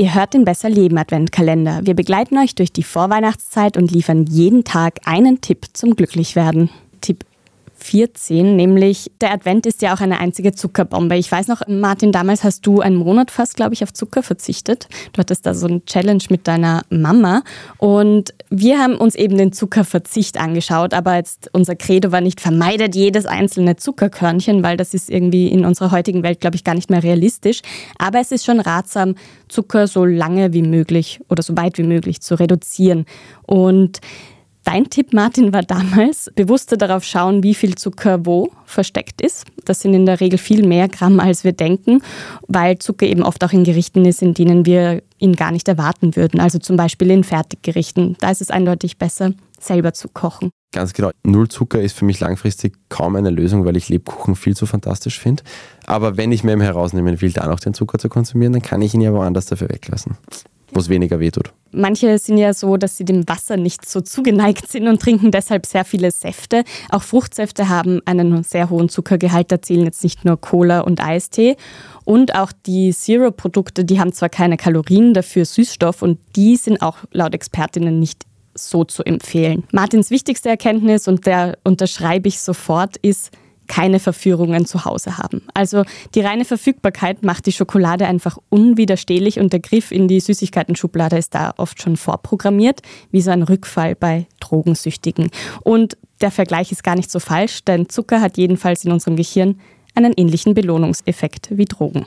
Ihr hört den Besser Leben Adventkalender. Wir begleiten euch durch die Vorweihnachtszeit und liefern jeden Tag einen Tipp zum Glücklichwerden. Tipp 14, nämlich der Advent ist ja auch eine einzige Zuckerbombe. Ich weiß noch, Martin, damals hast du einen Monat fast, glaube ich, auf Zucker verzichtet. Du hattest da so eine Challenge mit deiner Mama und wir haben uns eben den Zuckerverzicht angeschaut, aber jetzt unser Credo war nicht vermeidet jedes einzelne Zuckerkörnchen, weil das ist irgendwie in unserer heutigen Welt, glaube ich, gar nicht mehr realistisch. Aber es ist schon ratsam, Zucker so lange wie möglich oder so weit wie möglich zu reduzieren. Und Dein Tipp, Martin, war damals, bewusster darauf schauen, wie viel Zucker wo versteckt ist. Das sind in der Regel viel mehr Gramm, als wir denken, weil Zucker eben oft auch in Gerichten ist, in denen wir ihn gar nicht erwarten würden. Also zum Beispiel in Fertiggerichten. Da ist es eindeutig besser, selber zu kochen. Ganz genau. Null Zucker ist für mich langfristig kaum eine Lösung, weil ich Lebkuchen viel zu fantastisch finde. Aber wenn ich mir herausnehmen will, da noch den Zucker zu konsumieren, dann kann ich ihn ja woanders dafür weglassen wo es weniger wehtut. Manche sind ja so, dass sie dem Wasser nicht so zugeneigt sind und trinken deshalb sehr viele Säfte. Auch Fruchtsäfte haben einen sehr hohen Zuckergehalt, da zählen jetzt nicht nur Cola und Eistee. Und auch die Zero-Produkte, die haben zwar keine Kalorien, dafür Süßstoff und die sind auch laut Expertinnen nicht so zu empfehlen. Martins wichtigste Erkenntnis, und der unterschreibe ich sofort, ist, keine Verführungen zu Hause haben. Also die reine Verfügbarkeit macht die Schokolade einfach unwiderstehlich und der Griff in die Süßigkeiten-Schublade ist da oft schon vorprogrammiert, wie so ein Rückfall bei Drogensüchtigen. Und der Vergleich ist gar nicht so falsch, denn Zucker hat jedenfalls in unserem Gehirn einen ähnlichen Belohnungseffekt wie Drogen.